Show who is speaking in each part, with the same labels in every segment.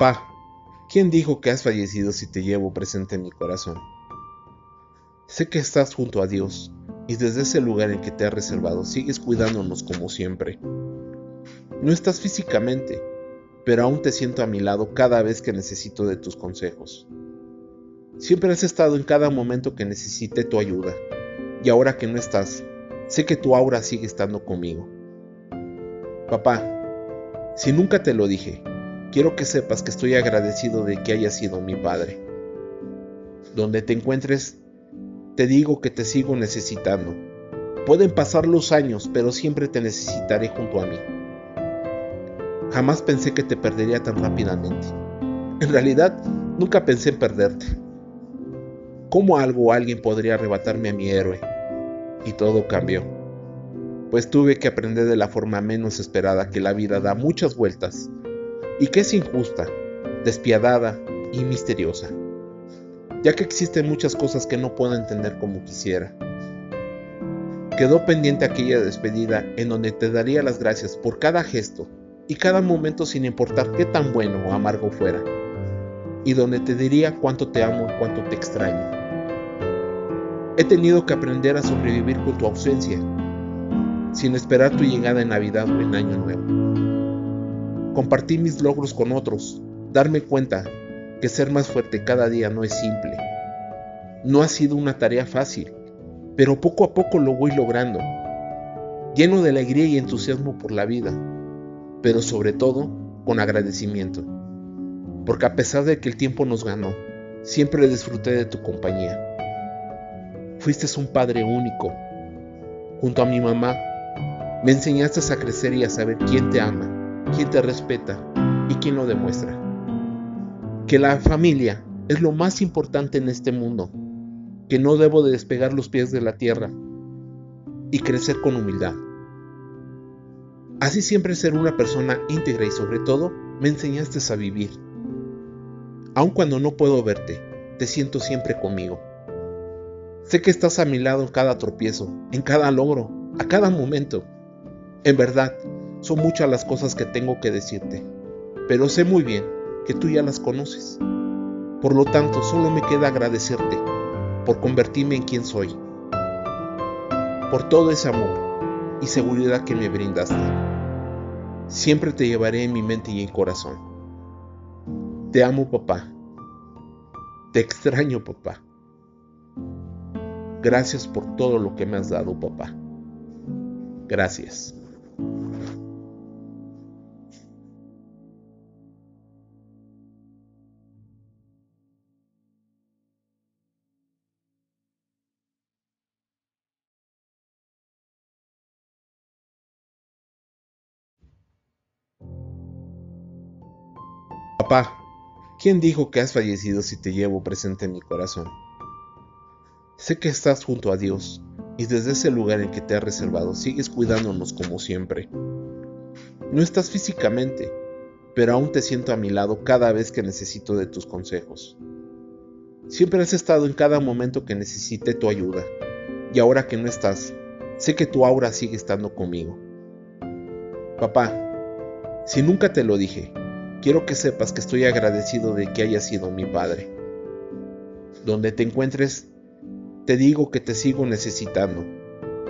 Speaker 1: Papá, ¿quién dijo que has fallecido si te llevo presente en mi corazón? Sé que estás junto a Dios y desde ese lugar en que te ha reservado sigues cuidándonos como siempre. No estás físicamente, pero aún te siento a mi lado cada vez que necesito de tus consejos. Siempre has estado en cada momento que necesité tu ayuda, y ahora que no estás, sé que tu aura sigue estando conmigo. Papá, si nunca te lo dije, quiero que sepas que estoy agradecido de que hayas sido mi padre. Donde te encuentres, te digo que te sigo necesitando. Pueden pasar los años, pero siempre te necesitaré junto a mí. Jamás pensé que te perdería tan rápidamente. En realidad, nunca pensé en perderte. ¿Cómo algo o alguien podría arrebatarme a mi héroe? Y todo cambió. Pues tuve que aprender de la forma menos esperada que la vida da muchas vueltas y que es injusta, despiadada y misteriosa, ya que existen muchas cosas que no puedo entender como quisiera. Quedó pendiente aquella despedida en donde te daría las gracias por cada gesto y cada momento sin importar qué tan bueno o amargo fuera, y donde te diría cuánto te amo y cuánto te extraño. He tenido que aprender a sobrevivir con tu ausencia, sin esperar tu llegada en Navidad o en Año Nuevo compartir mis logros con otros, darme cuenta que ser más fuerte cada día no es simple. No ha sido una tarea fácil, pero poco a poco lo voy logrando, lleno de alegría y entusiasmo por la vida, pero sobre todo con agradecimiento, porque a pesar de que el tiempo nos ganó, siempre disfruté de tu compañía. Fuiste un padre único. Junto a mi mamá, me enseñaste a crecer y a saber quién te ama quién te respeta y quién lo demuestra. Que la familia es lo más importante en este mundo, que no debo de despegar los pies de la tierra y crecer con humildad. Así siempre ser una persona íntegra y sobre todo me enseñaste a vivir. Aun cuando no puedo verte, te siento siempre conmigo. Sé que estás a mi lado en cada tropiezo, en cada logro, a cada momento. En verdad, son muchas las cosas que tengo que decirte, pero sé muy bien que tú ya las conoces. Por lo tanto, solo me queda agradecerte por convertirme en quien soy, por todo ese amor y seguridad que me brindaste. Siempre te llevaré en mi mente y en corazón. Te amo, papá. Te extraño, papá. Gracias por todo lo que me has dado, papá. Gracias. Papá, ¿quién dijo que has fallecido si te llevo presente en mi corazón? Sé que estás junto a Dios y desde ese lugar en que te ha reservado sigues cuidándonos como siempre. No estás físicamente, pero aún te siento a mi lado cada vez que necesito de tus consejos. Siempre has estado en cada momento que necesité tu ayuda, y ahora que no estás, sé que tu aura sigue estando conmigo. Papá, si nunca te lo dije, quiero que sepas que estoy agradecido de que hayas sido mi padre. Donde te encuentres, te digo que te sigo necesitando.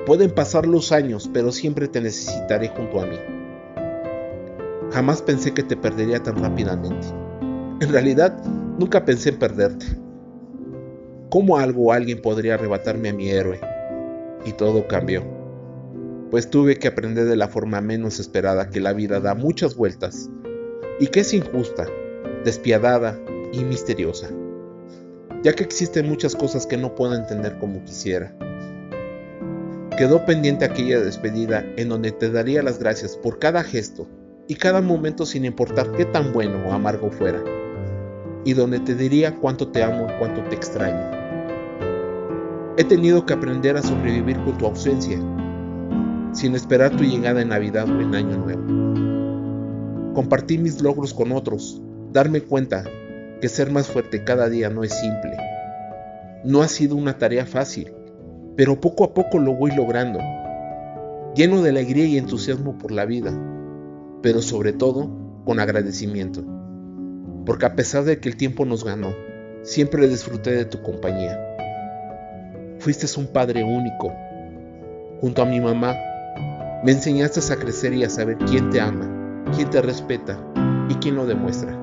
Speaker 1: Pueden pasar los años, pero siempre te necesitaré junto a mí. Jamás pensé que te perdería tan rápidamente. En realidad, nunca pensé en perderte. ¿Cómo algo o alguien podría arrebatarme a mi héroe? Y todo cambió. Pues tuve que aprender de la forma menos esperada que la vida da muchas vueltas y que es injusta, despiadada y misteriosa, ya que existen muchas cosas que no puedo entender como quisiera. Quedó pendiente aquella despedida en donde te daría las gracias por cada gesto y cada momento sin importar qué tan bueno o amargo fuera, y donde te diría cuánto te amo y cuánto te extraño. He tenido que aprender a sobrevivir con tu ausencia, sin esperar tu llegada en Navidad o en Año Nuevo compartir mis logros con otros, darme cuenta que ser más fuerte cada día no es simple. No ha sido una tarea fácil, pero poco a poco lo voy logrando, lleno de alegría y entusiasmo por la vida, pero sobre todo con agradecimiento, porque a pesar de que el tiempo nos ganó, siempre disfruté de tu compañía. Fuiste un padre único. Junto a mi mamá, me enseñaste a crecer y a saber quién te ama, quién te respeta y quién lo demuestra.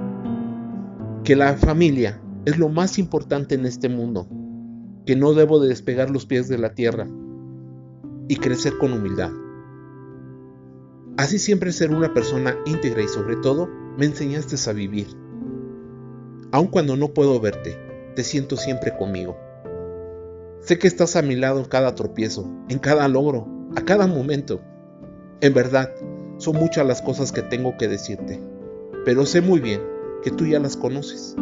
Speaker 1: Que la familia es lo más importante en este mundo, que no debo de despegar los pies de la tierra y crecer con humildad. Así siempre ser una persona íntegra y sobre todo me enseñaste a vivir. Aun cuando no puedo verte, te siento siempre conmigo. Sé que estás a mi lado en cada tropiezo, en cada logro, a cada momento. En verdad, son muchas las cosas que tengo que decirte, pero sé muy bien que tú ya las conoces.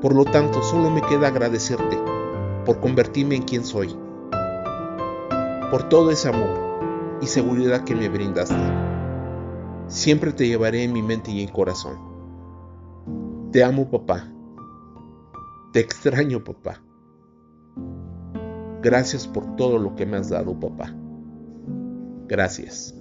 Speaker 1: Por lo tanto, solo me queda agradecerte por convertirme en quien soy, por todo ese amor y seguridad que me brindaste. Siempre te llevaré en mi mente y en corazón. Te amo, papá. Te extraño, papá. Gracias por todo lo que me has dado, papá. Gracias.